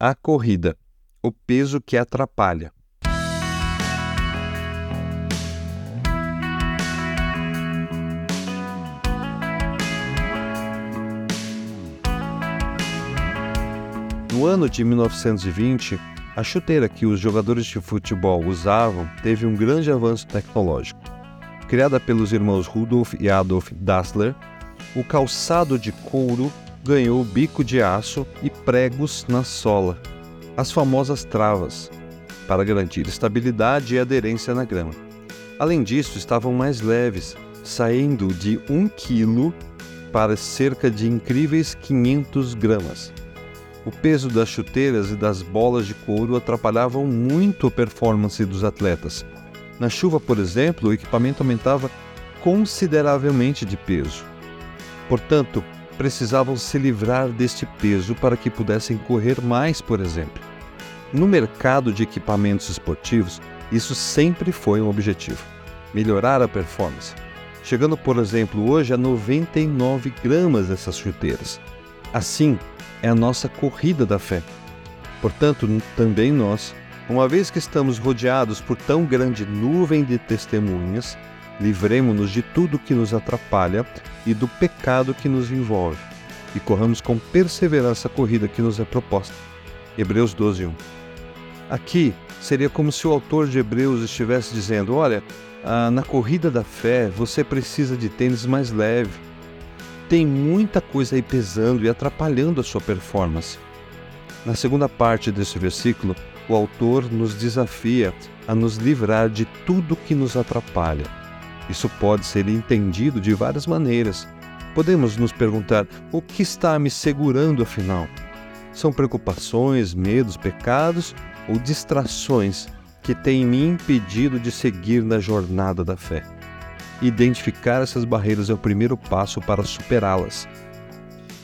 A corrida, o peso que atrapalha. No ano de 1920, a chuteira que os jogadores de futebol usavam teve um grande avanço tecnológico. Criada pelos irmãos Rudolf e Adolf Dassler, o calçado de couro ganhou bico de aço e pregos na sola, as famosas travas, para garantir estabilidade e aderência na grama. Além disso, estavam mais leves, saindo de 1 kg para cerca de incríveis 500 gramas. O peso das chuteiras e das bolas de couro atrapalhavam muito a performance dos atletas. Na chuva, por exemplo, o equipamento aumentava consideravelmente de peso. Portanto, precisavam se livrar deste peso para que pudessem correr mais, por exemplo. No mercado de equipamentos esportivos, isso sempre foi um objetivo: melhorar a performance. Chegando, por exemplo, hoje a 99 gramas dessas chuteiras. Assim é a nossa corrida da fé. Portanto, também nós, uma vez que estamos rodeados por tão grande nuvem de testemunhas, livremos-nos de tudo que nos atrapalha e do pecado que nos envolve, e corramos com perseverança a corrida que nos é proposta. Hebreus 12, 1. Aqui seria como se o autor de Hebreus estivesse dizendo: Olha, ah, na corrida da fé você precisa de tênis mais leve. Tem muita coisa aí pesando e atrapalhando a sua performance. Na segunda parte desse versículo, o autor nos desafia a nos livrar de tudo que nos atrapalha isso pode ser entendido de várias maneiras. Podemos nos perguntar: o que está me segurando afinal? São preocupações, medos, pecados ou distrações que têm me impedido de seguir na jornada da fé? Identificar essas barreiras é o primeiro passo para superá-las.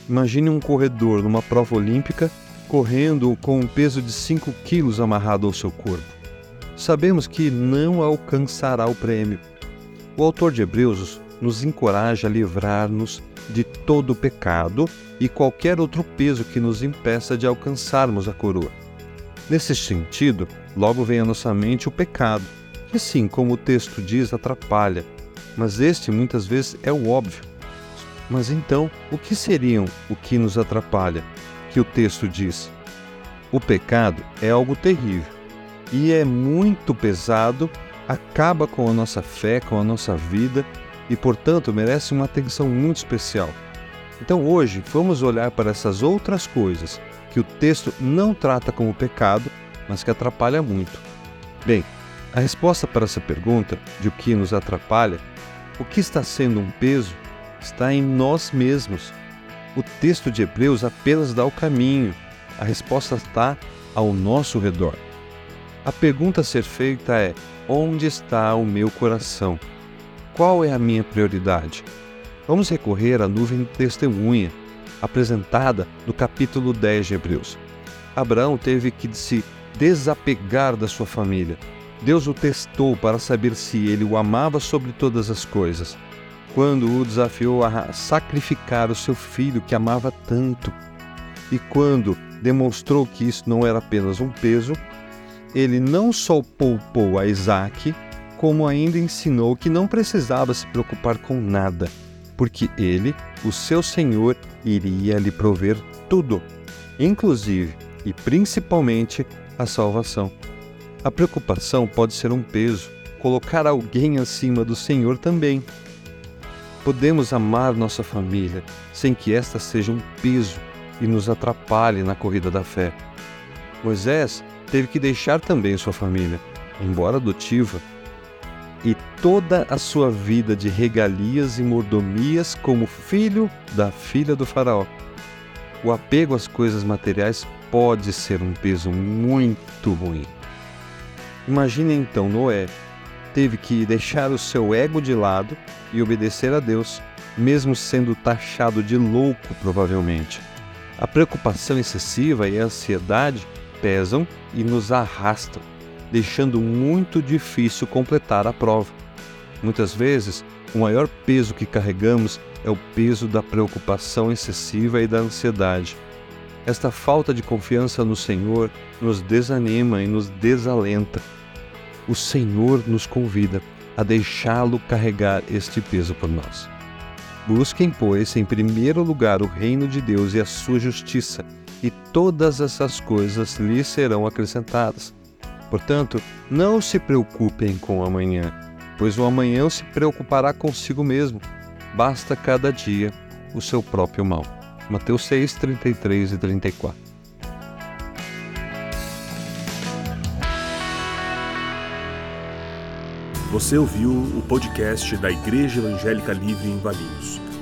Imagine um corredor numa prova olímpica correndo com um peso de 5 quilos amarrado ao seu corpo. Sabemos que não alcançará o prêmio o autor de Hebreus nos encoraja a livrar-nos de todo o pecado e qualquer outro peso que nos impeça de alcançarmos a coroa. Nesse sentido, logo vem à nossa mente o pecado, que sim, como o texto diz, atrapalha, mas este muitas vezes é o óbvio. Mas então, o que seriam o que nos atrapalha? Que o texto diz. O pecado é algo terrível e é muito pesado acaba com a nossa fé, com a nossa vida e, portanto, merece uma atenção muito especial. Então, hoje, vamos olhar para essas outras coisas que o texto não trata como pecado, mas que atrapalha muito. Bem, a resposta para essa pergunta, de o que nos atrapalha, o que está sendo um peso, está em nós mesmos. O texto de Hebreus apenas dá o caminho, a resposta está ao nosso redor. A pergunta a ser feita é: Onde está o meu coração? Qual é a minha prioridade? Vamos recorrer à nuvem testemunha, apresentada no capítulo 10 de Hebreus. Abraão teve que se desapegar da sua família. Deus o testou para saber se ele o amava sobre todas as coisas, quando o desafiou a sacrificar o seu filho que amava tanto. E quando demonstrou que isso não era apenas um peso, ele não só poupou a Isaac, como ainda ensinou que não precisava se preocupar com nada, porque ele, o seu Senhor, iria lhe prover tudo, inclusive e principalmente a salvação. A preocupação pode ser um peso, colocar alguém acima do Senhor também. Podemos amar nossa família sem que esta seja um peso e nos atrapalhe na corrida da fé. Moisés teve que deixar também sua família, embora adotiva, e toda a sua vida de regalias e mordomias como filho da filha do Faraó. O apego às coisas materiais pode ser um peso muito ruim. Imagine então Noé teve que deixar o seu ego de lado e obedecer a Deus, mesmo sendo taxado de louco, provavelmente. A preocupação excessiva e a ansiedade pesam e nos arrastam, deixando muito difícil completar a prova. Muitas vezes, o maior peso que carregamos é o peso da preocupação excessiva e da ansiedade. esta falta de confiança no Senhor nos desanima e nos desalenta. O Senhor nos convida a deixá-lo carregar este peso por nós. Busquem, pois, em primeiro lugar o reino de Deus e a sua justiça, e todas essas coisas lhes serão acrescentadas. Portanto, não se preocupem com o amanhã, pois o amanhã se preocupará consigo mesmo. Basta cada dia o seu próprio mal. Mateus 6, 33 e 34. Você ouviu o podcast da Igreja Evangélica Livre em Valinhos.